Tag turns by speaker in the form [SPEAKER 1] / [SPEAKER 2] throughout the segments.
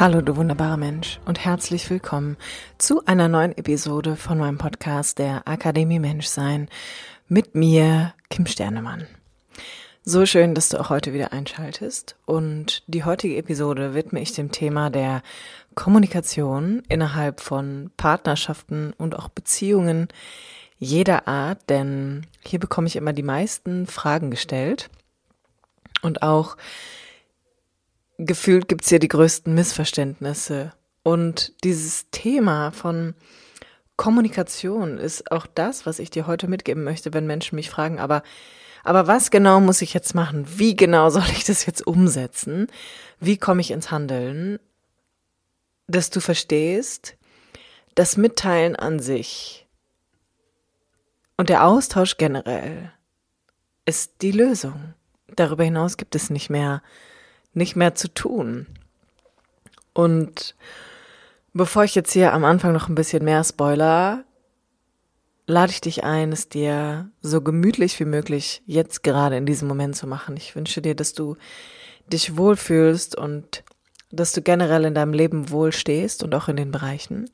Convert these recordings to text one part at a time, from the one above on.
[SPEAKER 1] Hallo, du wunderbarer Mensch und herzlich willkommen zu einer neuen Episode von meinem Podcast der Akademie Menschsein mit mir, Kim Sternemann. So schön, dass du auch heute wieder einschaltest und die heutige Episode widme ich dem Thema der Kommunikation innerhalb von Partnerschaften und auch Beziehungen jeder Art, denn hier bekomme ich immer die meisten Fragen gestellt und auch gefühlt gibt's hier die größten Missverständnisse. Und dieses Thema von Kommunikation ist auch das, was ich dir heute mitgeben möchte, wenn Menschen mich fragen, aber, aber was genau muss ich jetzt machen? Wie genau soll ich das jetzt umsetzen? Wie komme ich ins Handeln? Dass du verstehst, das Mitteilen an sich und der Austausch generell ist die Lösung. Darüber hinaus gibt es nicht mehr nicht mehr zu tun. Und bevor ich jetzt hier am Anfang noch ein bisschen mehr spoiler, lade ich dich ein, es dir so gemütlich wie möglich jetzt gerade in diesem Moment zu machen. Ich wünsche dir, dass du dich wohlfühlst und dass du generell in deinem Leben wohl stehst und auch in den Bereichen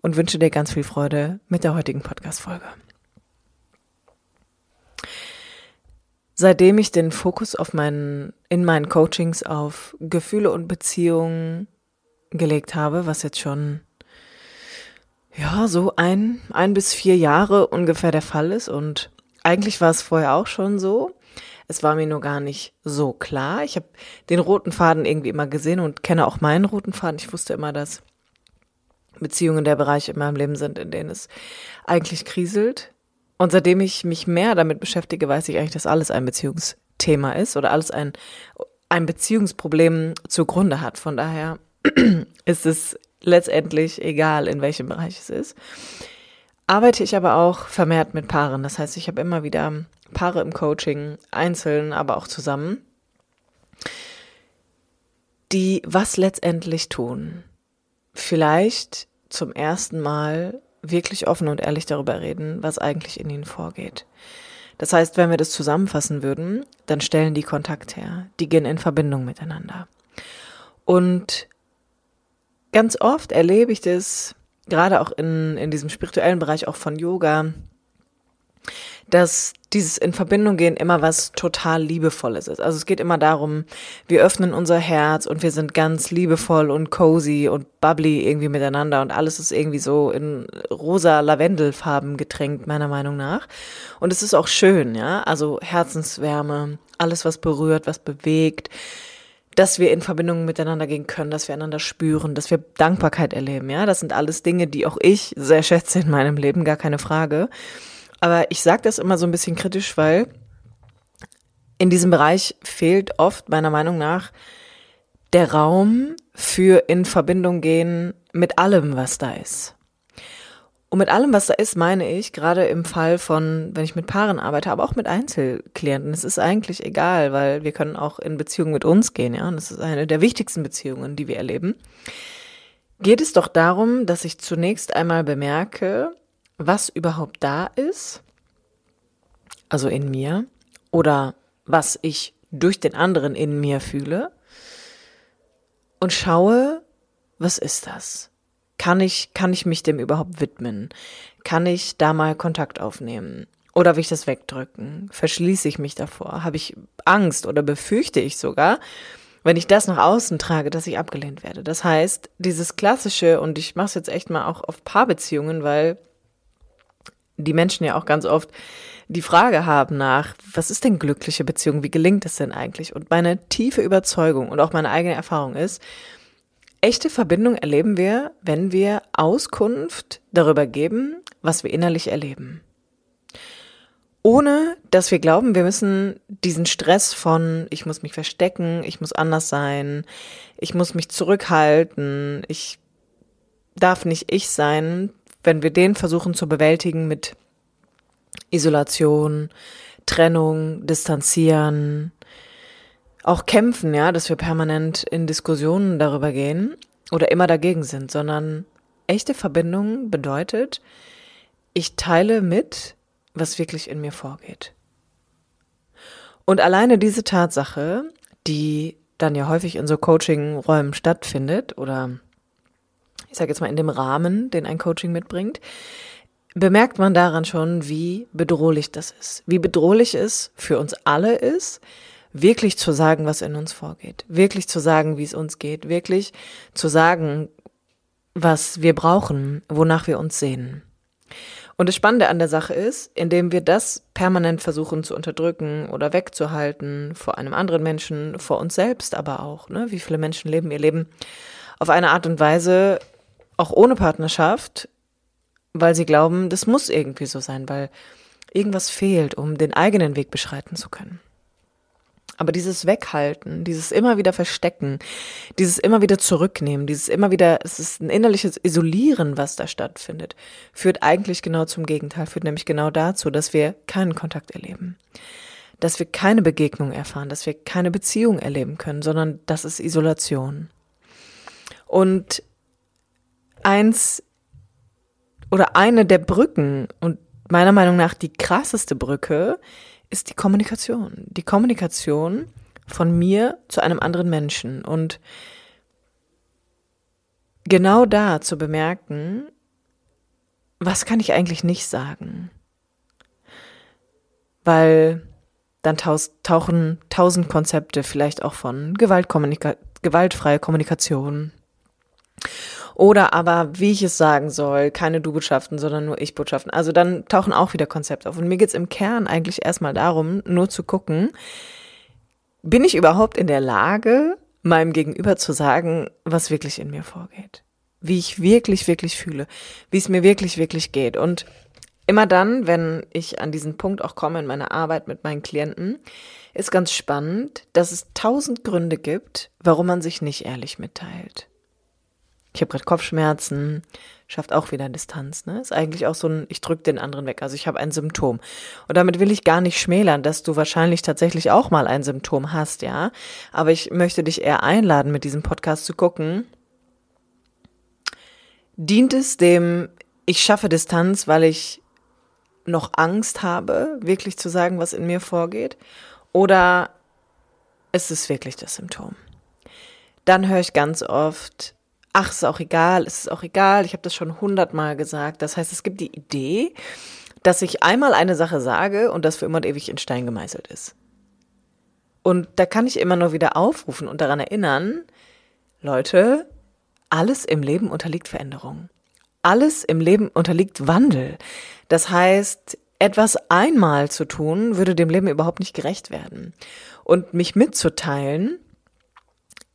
[SPEAKER 1] und wünsche dir ganz viel Freude mit der heutigen Podcast-Folge. Seitdem ich den Fokus auf meinen, in meinen Coachings auf Gefühle und Beziehungen gelegt habe, was jetzt schon, ja, so ein, ein bis vier Jahre ungefähr der Fall ist und eigentlich war es vorher auch schon so. Es war mir nur gar nicht so klar. Ich habe den roten Faden irgendwie immer gesehen und kenne auch meinen roten Faden. Ich wusste immer, dass Beziehungen der Bereich in meinem Leben sind, in denen es eigentlich kriselt. Und seitdem ich mich mehr damit beschäftige, weiß ich eigentlich, dass alles ein Beziehungsthema ist oder alles ein, ein Beziehungsproblem zugrunde hat. Von daher ist es letztendlich egal, in welchem Bereich es ist. Arbeite ich aber auch vermehrt mit Paaren. Das heißt, ich habe immer wieder Paare im Coaching, einzeln, aber auch zusammen, die was letztendlich tun. Vielleicht zum ersten Mal wirklich offen und ehrlich darüber reden, was eigentlich in ihnen vorgeht. Das heißt, wenn wir das zusammenfassen würden, dann stellen die Kontakt her, die gehen in Verbindung miteinander. Und ganz oft erlebe ich das, gerade auch in, in diesem spirituellen Bereich, auch von Yoga, dass dieses in Verbindung gehen immer was total liebevolles ist. Also es geht immer darum, wir öffnen unser Herz und wir sind ganz liebevoll und cozy und bubbly irgendwie miteinander und alles ist irgendwie so in rosa Lavendelfarben getränkt, meiner Meinung nach. Und es ist auch schön, ja. Also Herzenswärme, alles was berührt, was bewegt, dass wir in Verbindung miteinander gehen können, dass wir einander spüren, dass wir Dankbarkeit erleben, ja. Das sind alles Dinge, die auch ich sehr schätze in meinem Leben, gar keine Frage. Aber ich sage das immer so ein bisschen kritisch, weil in diesem Bereich fehlt oft meiner Meinung nach der Raum für in Verbindung gehen mit allem, was da ist. Und mit allem, was da ist, meine ich, gerade im Fall von, wenn ich mit Paaren arbeite, aber auch mit Einzelklienten, es ist eigentlich egal, weil wir können auch in Beziehungen mit uns gehen, ja, und das ist eine der wichtigsten Beziehungen, die wir erleben. Geht es doch darum, dass ich zunächst einmal bemerke, was überhaupt da ist, also in mir, oder was ich durch den anderen in mir fühle und schaue, was ist das? Kann ich, kann ich mich dem überhaupt widmen? Kann ich da mal Kontakt aufnehmen? Oder will ich das wegdrücken? Verschließe ich mich davor? Habe ich Angst oder befürchte ich sogar, wenn ich das nach außen trage, dass ich abgelehnt werde? Das heißt, dieses klassische, und ich mache es jetzt echt mal auch auf Paarbeziehungen, weil die Menschen ja auch ganz oft die Frage haben nach, was ist denn glückliche Beziehung? Wie gelingt es denn eigentlich? Und meine tiefe Überzeugung und auch meine eigene Erfahrung ist, echte Verbindung erleben wir, wenn wir Auskunft darüber geben, was wir innerlich erleben. ohne dass wir glauben, wir müssen diesen Stress von, ich muss mich verstecken, ich muss anders sein, ich muss mich zurückhalten, ich darf nicht ich sein, wenn wir den versuchen zu bewältigen mit Isolation, Trennung, Distanzieren, auch kämpfen, ja, dass wir permanent in Diskussionen darüber gehen oder immer dagegen sind, sondern echte Verbindung bedeutet, ich teile mit, was wirklich in mir vorgeht. Und alleine diese Tatsache, die dann ja häufig in so Coaching-Räumen stattfindet oder ich sage jetzt mal in dem Rahmen, den ein Coaching mitbringt, bemerkt man daran schon, wie bedrohlich das ist. Wie bedrohlich es für uns alle ist, wirklich zu sagen, was in uns vorgeht. Wirklich zu sagen, wie es uns geht. Wirklich zu sagen, was wir brauchen, wonach wir uns sehen. Und das Spannende an der Sache ist, indem wir das permanent versuchen zu unterdrücken oder wegzuhalten vor einem anderen Menschen, vor uns selbst aber auch. Ne? Wie viele Menschen leben ihr Leben auf eine Art und Weise, auch ohne Partnerschaft, weil sie glauben, das muss irgendwie so sein, weil irgendwas fehlt, um den eigenen Weg beschreiten zu können. Aber dieses Weghalten, dieses immer wieder Verstecken, dieses immer wieder Zurücknehmen, dieses immer wieder, es ist ein innerliches Isolieren, was da stattfindet, führt eigentlich genau zum Gegenteil, führt nämlich genau dazu, dass wir keinen Kontakt erleben. Dass wir keine Begegnung erfahren, dass wir keine Beziehung erleben können, sondern das ist Isolation. Und eins oder eine der Brücken und meiner Meinung nach die krasseste Brücke ist die Kommunikation. Die Kommunikation von mir zu einem anderen Menschen. Und genau da zu bemerken, was kann ich eigentlich nicht sagen? Weil dann tauchen tausend Konzepte vielleicht auch von Gewaltkommunika gewaltfreie Kommunikation oder aber, wie ich es sagen soll, keine Du-Botschaften, sondern nur Ich-Botschaften. Also dann tauchen auch wieder Konzepte auf. Und mir geht's im Kern eigentlich erstmal darum, nur zu gucken, bin ich überhaupt in der Lage, meinem Gegenüber zu sagen, was wirklich in mir vorgeht? Wie ich wirklich, wirklich fühle, wie es mir wirklich, wirklich geht. Und immer dann, wenn ich an diesen Punkt auch komme in meiner Arbeit mit meinen Klienten, ist ganz spannend, dass es tausend Gründe gibt, warum man sich nicht ehrlich mitteilt ich habe gerade Kopfschmerzen, schafft auch wieder Distanz. Ne? Ist eigentlich auch so ein, ich drücke den anderen weg. Also ich habe ein Symptom. Und damit will ich gar nicht schmälern, dass du wahrscheinlich tatsächlich auch mal ein Symptom hast, ja. Aber ich möchte dich eher einladen, mit diesem Podcast zu gucken. Dient es dem, ich schaffe Distanz, weil ich noch Angst habe, wirklich zu sagen, was in mir vorgeht? Oder ist es wirklich das Symptom? Dann höre ich ganz oft, ach, ist auch egal, ist auch egal, ich habe das schon hundertmal gesagt. Das heißt, es gibt die Idee, dass ich einmal eine Sache sage und das für immer und ewig in Stein gemeißelt ist. Und da kann ich immer nur wieder aufrufen und daran erinnern, Leute, alles im Leben unterliegt Veränderung. Alles im Leben unterliegt Wandel. Das heißt, etwas einmal zu tun, würde dem Leben überhaupt nicht gerecht werden. Und mich mitzuteilen,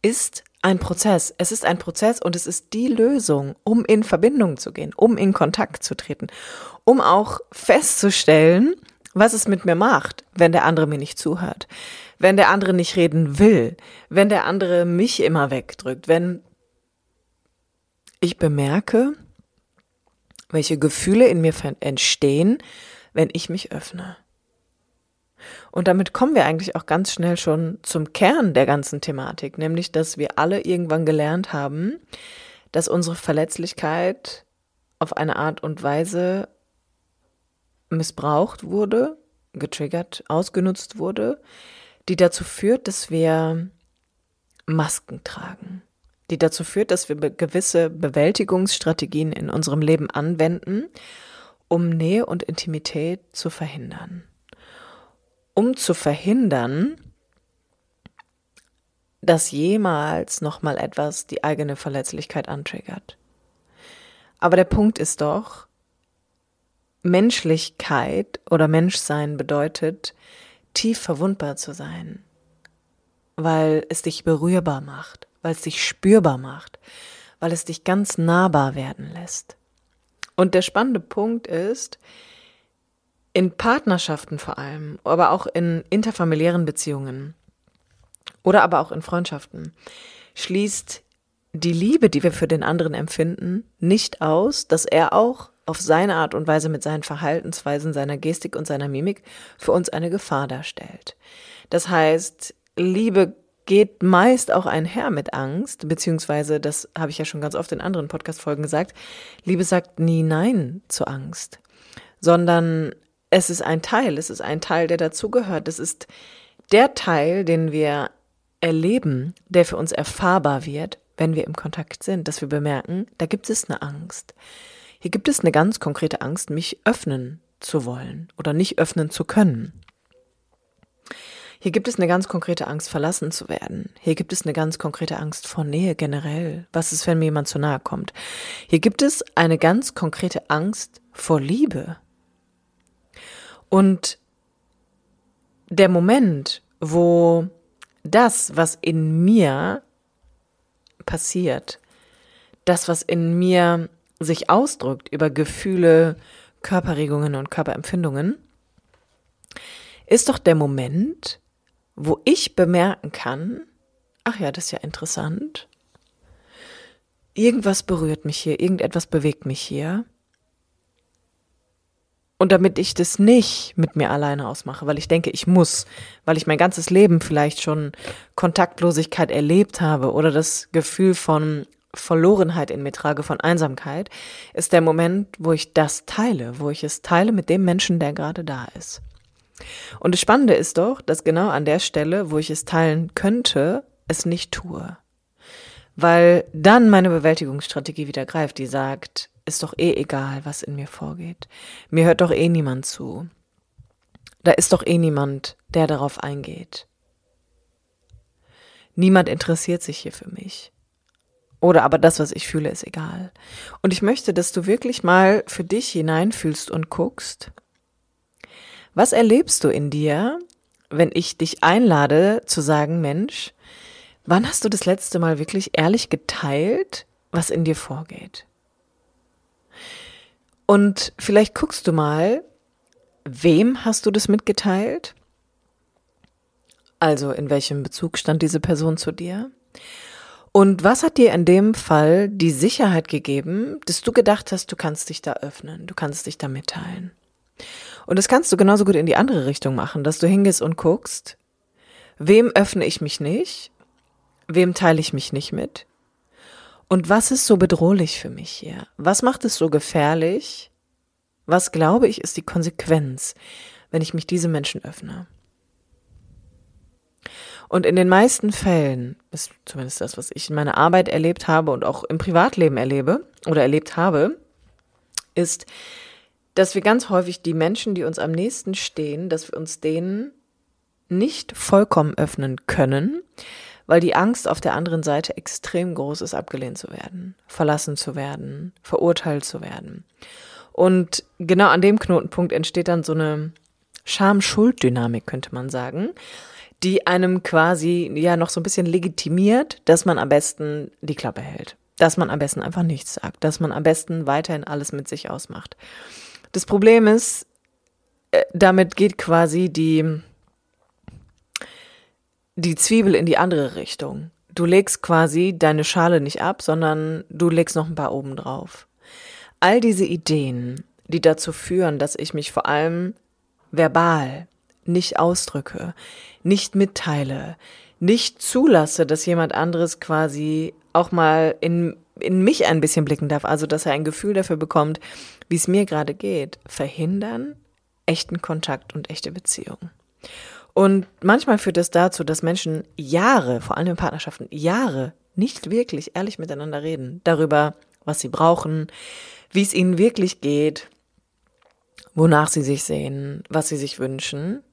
[SPEAKER 1] ist ein Prozess. Es ist ein Prozess und es ist die Lösung, um in Verbindung zu gehen, um in Kontakt zu treten, um auch festzustellen, was es mit mir macht, wenn der andere mir nicht zuhört, wenn der andere nicht reden will, wenn der andere mich immer wegdrückt, wenn ich bemerke, welche Gefühle in mir entstehen, wenn ich mich öffne. Und damit kommen wir eigentlich auch ganz schnell schon zum Kern der ganzen Thematik, nämlich dass wir alle irgendwann gelernt haben, dass unsere Verletzlichkeit auf eine Art und Weise missbraucht wurde, getriggert, ausgenutzt wurde, die dazu führt, dass wir Masken tragen, die dazu führt, dass wir gewisse Bewältigungsstrategien in unserem Leben anwenden, um Nähe und Intimität zu verhindern um zu verhindern, dass jemals nochmal etwas die eigene Verletzlichkeit antriggert. Aber der Punkt ist doch, Menschlichkeit oder Menschsein bedeutet, tief verwundbar zu sein, weil es dich berührbar macht, weil es dich spürbar macht, weil es dich ganz nahbar werden lässt. Und der spannende Punkt ist, in Partnerschaften vor allem, aber auch in interfamiliären Beziehungen oder aber auch in Freundschaften, schließt die Liebe, die wir für den anderen empfinden, nicht aus, dass er auch auf seine Art und Weise mit seinen Verhaltensweisen, seiner Gestik und seiner Mimik für uns eine Gefahr darstellt. Das heißt, Liebe geht meist auch einher mit Angst, beziehungsweise, das habe ich ja schon ganz oft in anderen Podcast-Folgen gesagt, Liebe sagt nie Nein zu Angst, sondern es ist ein Teil, es ist ein Teil, der dazugehört. Es ist der Teil, den wir erleben, der für uns erfahrbar wird, wenn wir im Kontakt sind, dass wir bemerken, da gibt es eine Angst. Hier gibt es eine ganz konkrete Angst, mich öffnen zu wollen oder nicht öffnen zu können. Hier gibt es eine ganz konkrete Angst, verlassen zu werden. Hier gibt es eine ganz konkrete Angst vor Nähe generell. Was ist, wenn mir jemand zu nahe kommt? Hier gibt es eine ganz konkrete Angst vor Liebe. Und der Moment, wo das, was in mir passiert, das, was in mir sich ausdrückt über Gefühle, Körperregungen und Körperempfindungen, ist doch der Moment, wo ich bemerken kann, ach ja, das ist ja interessant, irgendwas berührt mich hier, irgendetwas bewegt mich hier. Und damit ich das nicht mit mir alleine ausmache, weil ich denke, ich muss, weil ich mein ganzes Leben vielleicht schon Kontaktlosigkeit erlebt habe oder das Gefühl von Verlorenheit in mir trage, von Einsamkeit, ist der Moment, wo ich das teile, wo ich es teile mit dem Menschen, der gerade da ist. Und das Spannende ist doch, dass genau an der Stelle, wo ich es teilen könnte, es nicht tue. Weil dann meine Bewältigungsstrategie wieder greift, die sagt, ist doch eh egal, was in mir vorgeht. Mir hört doch eh niemand zu. Da ist doch eh niemand, der darauf eingeht. Niemand interessiert sich hier für mich. Oder aber das, was ich fühle, ist egal. Und ich möchte, dass du wirklich mal für dich hineinfühlst und guckst, was erlebst du in dir, wenn ich dich einlade zu sagen, Mensch, wann hast du das letzte Mal wirklich ehrlich geteilt, was in dir vorgeht? Und vielleicht guckst du mal, wem hast du das mitgeteilt? Also in welchem Bezug stand diese Person zu dir? Und was hat dir in dem Fall die Sicherheit gegeben, dass du gedacht hast, du kannst dich da öffnen, du kannst dich da mitteilen? Und das kannst du genauso gut in die andere Richtung machen, dass du hingehst und guckst, wem öffne ich mich nicht, wem teile ich mich nicht mit, und was ist so bedrohlich für mich hier? Was macht es so gefährlich? Was glaube ich ist die Konsequenz, wenn ich mich diesem Menschen öffne? Und in den meisten Fällen, ist zumindest das, was ich in meiner Arbeit erlebt habe und auch im Privatleben erlebe oder erlebt habe, ist, dass wir ganz häufig die Menschen, die uns am nächsten stehen, dass wir uns denen nicht vollkommen öffnen können, weil die Angst auf der anderen Seite extrem groß ist, abgelehnt zu werden, verlassen zu werden, verurteilt zu werden. Und genau an dem Knotenpunkt entsteht dann so eine Scham-Schuld-Dynamik, könnte man sagen, die einem quasi ja noch so ein bisschen legitimiert, dass man am besten die Klappe hält, dass man am besten einfach nichts sagt, dass man am besten weiterhin alles mit sich ausmacht. Das Problem ist, äh, damit geht quasi die die Zwiebel in die andere Richtung. Du legst quasi deine Schale nicht ab, sondern du legst noch ein paar oben drauf. All diese Ideen, die dazu führen, dass ich mich vor allem verbal nicht ausdrücke, nicht mitteile, nicht zulasse, dass jemand anderes quasi auch mal in, in mich ein bisschen blicken darf, also dass er ein Gefühl dafür bekommt, wie es mir gerade geht, verhindern echten Kontakt und echte Beziehung. Und manchmal führt es das dazu, dass Menschen Jahre, vor allem in Partnerschaften, Jahre nicht wirklich ehrlich miteinander reden darüber, was sie brauchen, wie es ihnen wirklich geht, wonach sie sich sehen, was sie sich wünschen,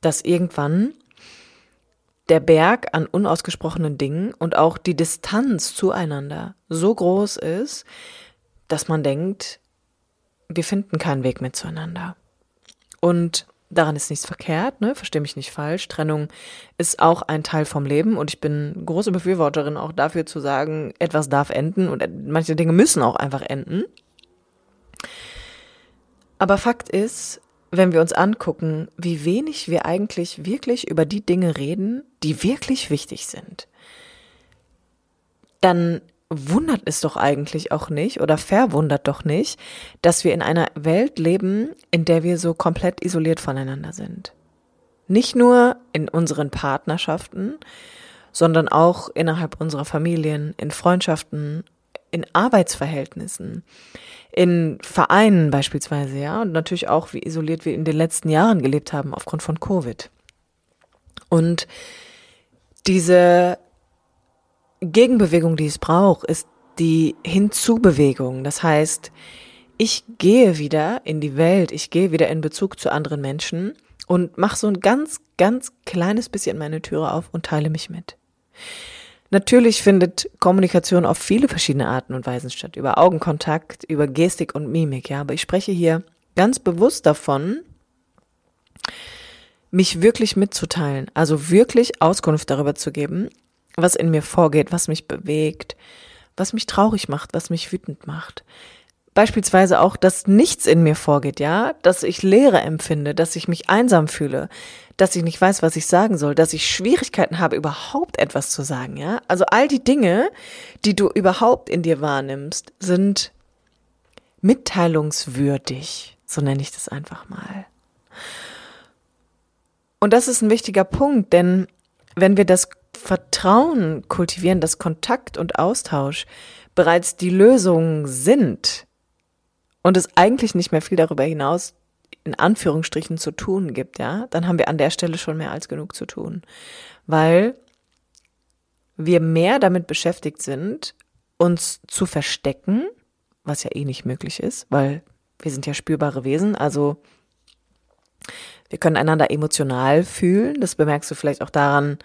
[SPEAKER 1] dass irgendwann der Berg an unausgesprochenen Dingen und auch die Distanz zueinander so groß ist, dass man denkt, wir finden keinen Weg mehr zueinander. Und Daran ist nichts verkehrt, ne? Verstehe mich nicht falsch. Trennung ist auch ein Teil vom Leben und ich bin große Befürworterin auch dafür zu sagen, etwas darf enden und manche Dinge müssen auch einfach enden. Aber Fakt ist, wenn wir uns angucken, wie wenig wir eigentlich wirklich über die Dinge reden, die wirklich wichtig sind, dann wundert es doch eigentlich auch nicht oder verwundert doch nicht, dass wir in einer Welt leben, in der wir so komplett isoliert voneinander sind. Nicht nur in unseren Partnerschaften, sondern auch innerhalb unserer Familien, in Freundschaften, in Arbeitsverhältnissen, in Vereinen beispielsweise, ja, und natürlich auch, wie isoliert wir in den letzten Jahren gelebt haben aufgrund von Covid. Und diese Gegenbewegung, die es braucht, ist die Hinzubewegung. Das heißt, ich gehe wieder in die Welt, ich gehe wieder in Bezug zu anderen Menschen und mache so ein ganz, ganz kleines bisschen meine Türe auf und teile mich mit. Natürlich findet Kommunikation auf viele verschiedene Arten und Weisen statt. Über Augenkontakt, über Gestik und Mimik, ja. Aber ich spreche hier ganz bewusst davon, mich wirklich mitzuteilen. Also wirklich Auskunft darüber zu geben, was in mir vorgeht, was mich bewegt, was mich traurig macht, was mich wütend macht. Beispielsweise auch, dass nichts in mir vorgeht, ja, dass ich Leere empfinde, dass ich mich einsam fühle, dass ich nicht weiß, was ich sagen soll, dass ich Schwierigkeiten habe, überhaupt etwas zu sagen, ja. Also all die Dinge, die du überhaupt in dir wahrnimmst, sind mitteilungswürdig, so nenne ich das einfach mal. Und das ist ein wichtiger Punkt, denn wenn wir das Vertrauen kultivieren, dass Kontakt und Austausch bereits die Lösung sind und es eigentlich nicht mehr viel darüber hinaus in Anführungsstrichen zu tun gibt, ja, dann haben wir an der Stelle schon mehr als genug zu tun, weil wir mehr damit beschäftigt sind, uns zu verstecken, was ja eh nicht möglich ist, weil wir sind ja spürbare Wesen, also wir können einander emotional fühlen, das bemerkst du vielleicht auch daran,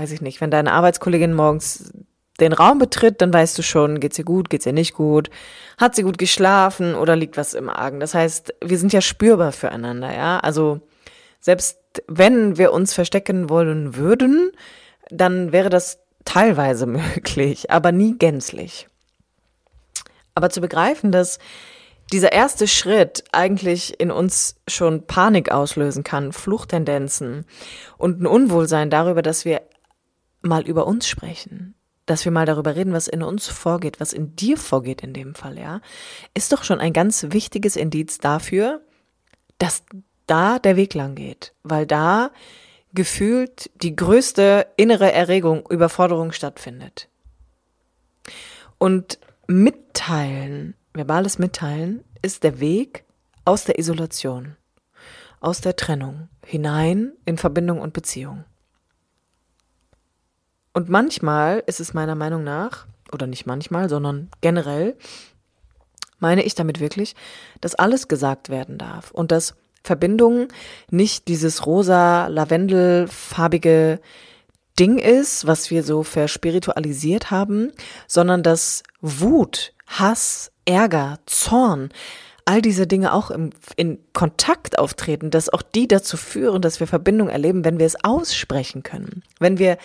[SPEAKER 1] weiß ich nicht, wenn deine Arbeitskollegin morgens den Raum betritt, dann weißt du schon, geht's ihr gut, geht's ihr nicht gut, hat sie gut geschlafen oder liegt was im Argen. Das heißt, wir sind ja spürbar füreinander, ja. Also selbst wenn wir uns verstecken wollen würden, dann wäre das teilweise möglich, aber nie gänzlich. Aber zu begreifen, dass dieser erste Schritt eigentlich in uns schon Panik auslösen kann, Fluchttendenzen und ein Unwohlsein darüber, dass wir mal über uns sprechen, dass wir mal darüber reden, was in uns vorgeht, was in dir vorgeht in dem Fall, ja, ist doch schon ein ganz wichtiges Indiz dafür, dass da der Weg lang geht, weil da gefühlt die größte innere Erregung, Überforderung stattfindet. Und mitteilen, verbales Mitteilen, ist der Weg aus der Isolation, aus der Trennung, hinein in Verbindung und Beziehung. Und manchmal ist es meiner Meinung nach, oder nicht manchmal, sondern generell, meine ich damit wirklich, dass alles gesagt werden darf und dass Verbindung nicht dieses rosa, lavendelfarbige Ding ist, was wir so verspiritualisiert haben, sondern dass Wut, Hass, Ärger, Zorn, all diese Dinge auch im, in Kontakt auftreten, dass auch die dazu führen, dass wir Verbindung erleben, wenn wir es aussprechen können, wenn wir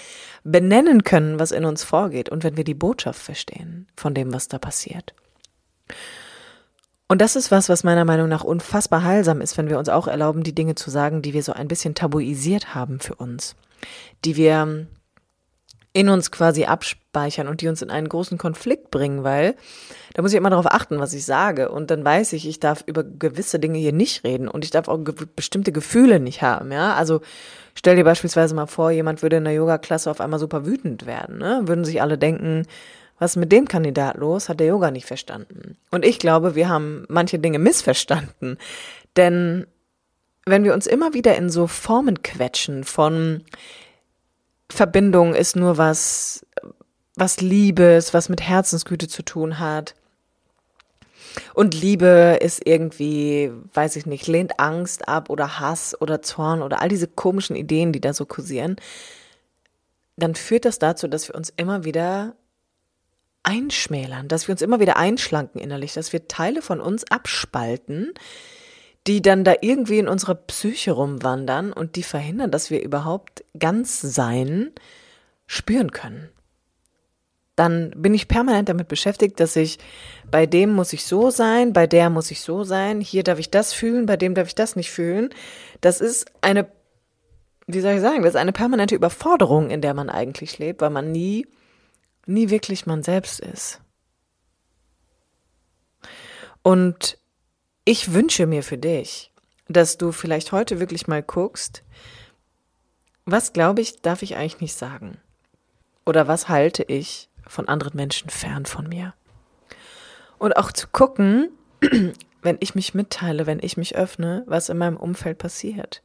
[SPEAKER 1] benennen können, was in uns vorgeht und wenn wir die Botschaft verstehen von dem, was da passiert. Und das ist was, was meiner Meinung nach unfassbar heilsam ist, wenn wir uns auch erlauben, die Dinge zu sagen, die wir so ein bisschen tabuisiert haben für uns, die wir in uns quasi abspeichern und die uns in einen großen Konflikt bringen, weil da muss ich immer darauf achten, was ich sage. Und dann weiß ich, ich darf über gewisse Dinge hier nicht reden und ich darf auch ge bestimmte Gefühle nicht haben, ja. Also stell dir beispielsweise mal vor, jemand würde in der Yoga-Klasse auf einmal super wütend werden, ne? Würden sich alle denken, was ist mit dem Kandidat los? Hat der Yoga nicht verstanden? Und ich glaube, wir haben manche Dinge missverstanden. Denn wenn wir uns immer wieder in so Formen quetschen von Verbindung ist nur was, was Liebes, was mit Herzensgüte zu tun hat. Und Liebe ist irgendwie, weiß ich nicht, lehnt Angst ab oder Hass oder Zorn oder all diese komischen Ideen, die da so kursieren. Dann führt das dazu, dass wir uns immer wieder einschmälern, dass wir uns immer wieder einschlanken innerlich, dass wir Teile von uns abspalten, die dann da irgendwie in unserer Psyche rumwandern und die verhindern, dass wir überhaupt ganz sein spüren können. dann bin ich permanent damit beschäftigt, dass ich bei dem muss ich so sein, bei der muss ich so sein, hier darf ich das fühlen, bei dem darf ich das nicht fühlen. Das ist eine, wie soll ich sagen, das ist eine permanente Überforderung, in der man eigentlich lebt, weil man nie, nie wirklich man selbst ist. Und ich wünsche mir für dich, dass du vielleicht heute wirklich mal guckst, was glaube ich, darf ich eigentlich nicht sagen? Oder was halte ich von anderen Menschen fern von mir? Und auch zu gucken, wenn ich mich mitteile, wenn ich mich öffne, was in meinem Umfeld passiert.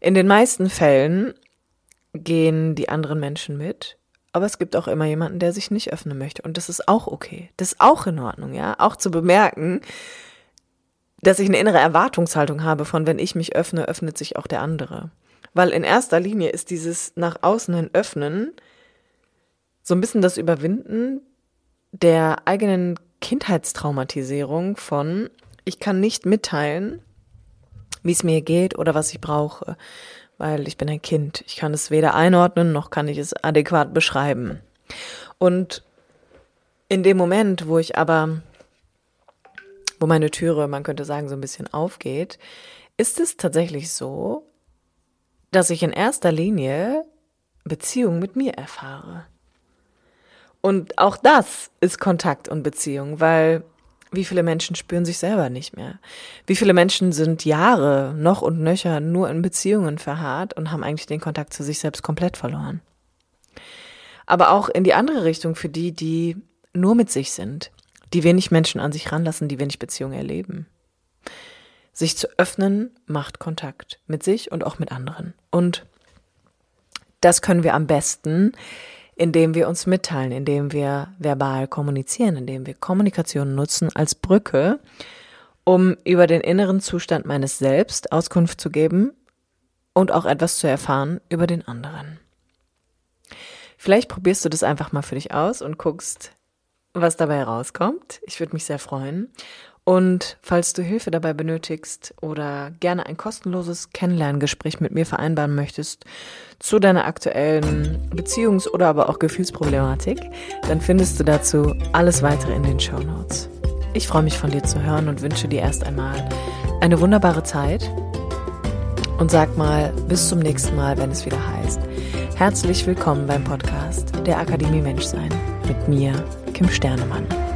[SPEAKER 1] In den meisten Fällen gehen die anderen Menschen mit, aber es gibt auch immer jemanden, der sich nicht öffnen möchte. Und das ist auch okay. Das ist auch in Ordnung, ja. Auch zu bemerken, dass ich eine innere Erwartungshaltung habe von, wenn ich mich öffne, öffnet sich auch der andere. Weil in erster Linie ist dieses nach außen hin öffnen so ein bisschen das Überwinden der eigenen Kindheitstraumatisierung von, ich kann nicht mitteilen, wie es mir geht oder was ich brauche, weil ich bin ein Kind. Ich kann es weder einordnen noch kann ich es adäquat beschreiben. Und in dem Moment, wo ich aber wo meine Türe, man könnte sagen, so ein bisschen aufgeht, ist es tatsächlich so, dass ich in erster Linie Beziehung mit mir erfahre. Und auch das ist Kontakt und Beziehung, weil wie viele Menschen spüren sich selber nicht mehr? Wie viele Menschen sind Jahre noch und nöcher nur in Beziehungen verharrt und haben eigentlich den Kontakt zu sich selbst komplett verloren? Aber auch in die andere Richtung für die, die nur mit sich sind, die wenig Menschen an sich ranlassen, die wenig Beziehungen erleben. Sich zu öffnen macht Kontakt mit sich und auch mit anderen. Und das können wir am besten, indem wir uns mitteilen, indem wir verbal kommunizieren, indem wir Kommunikation nutzen als Brücke, um über den inneren Zustand meines Selbst Auskunft zu geben und auch etwas zu erfahren über den anderen. Vielleicht probierst du das einfach mal für dich aus und guckst, was dabei rauskommt. Ich würde mich sehr freuen. Und falls du Hilfe dabei benötigst oder gerne ein kostenloses Kennenlerngespräch mit mir vereinbaren möchtest zu deiner aktuellen Beziehungs- oder aber auch Gefühlsproblematik, dann findest du dazu alles weitere in den Show Notes. Ich freue mich von dir zu hören und wünsche dir erst einmal eine wunderbare Zeit und sag mal bis zum nächsten Mal, wenn es wieder heißt. Herzlich willkommen beim Podcast der Akademie Menschsein mit mir, Kim Sternemann.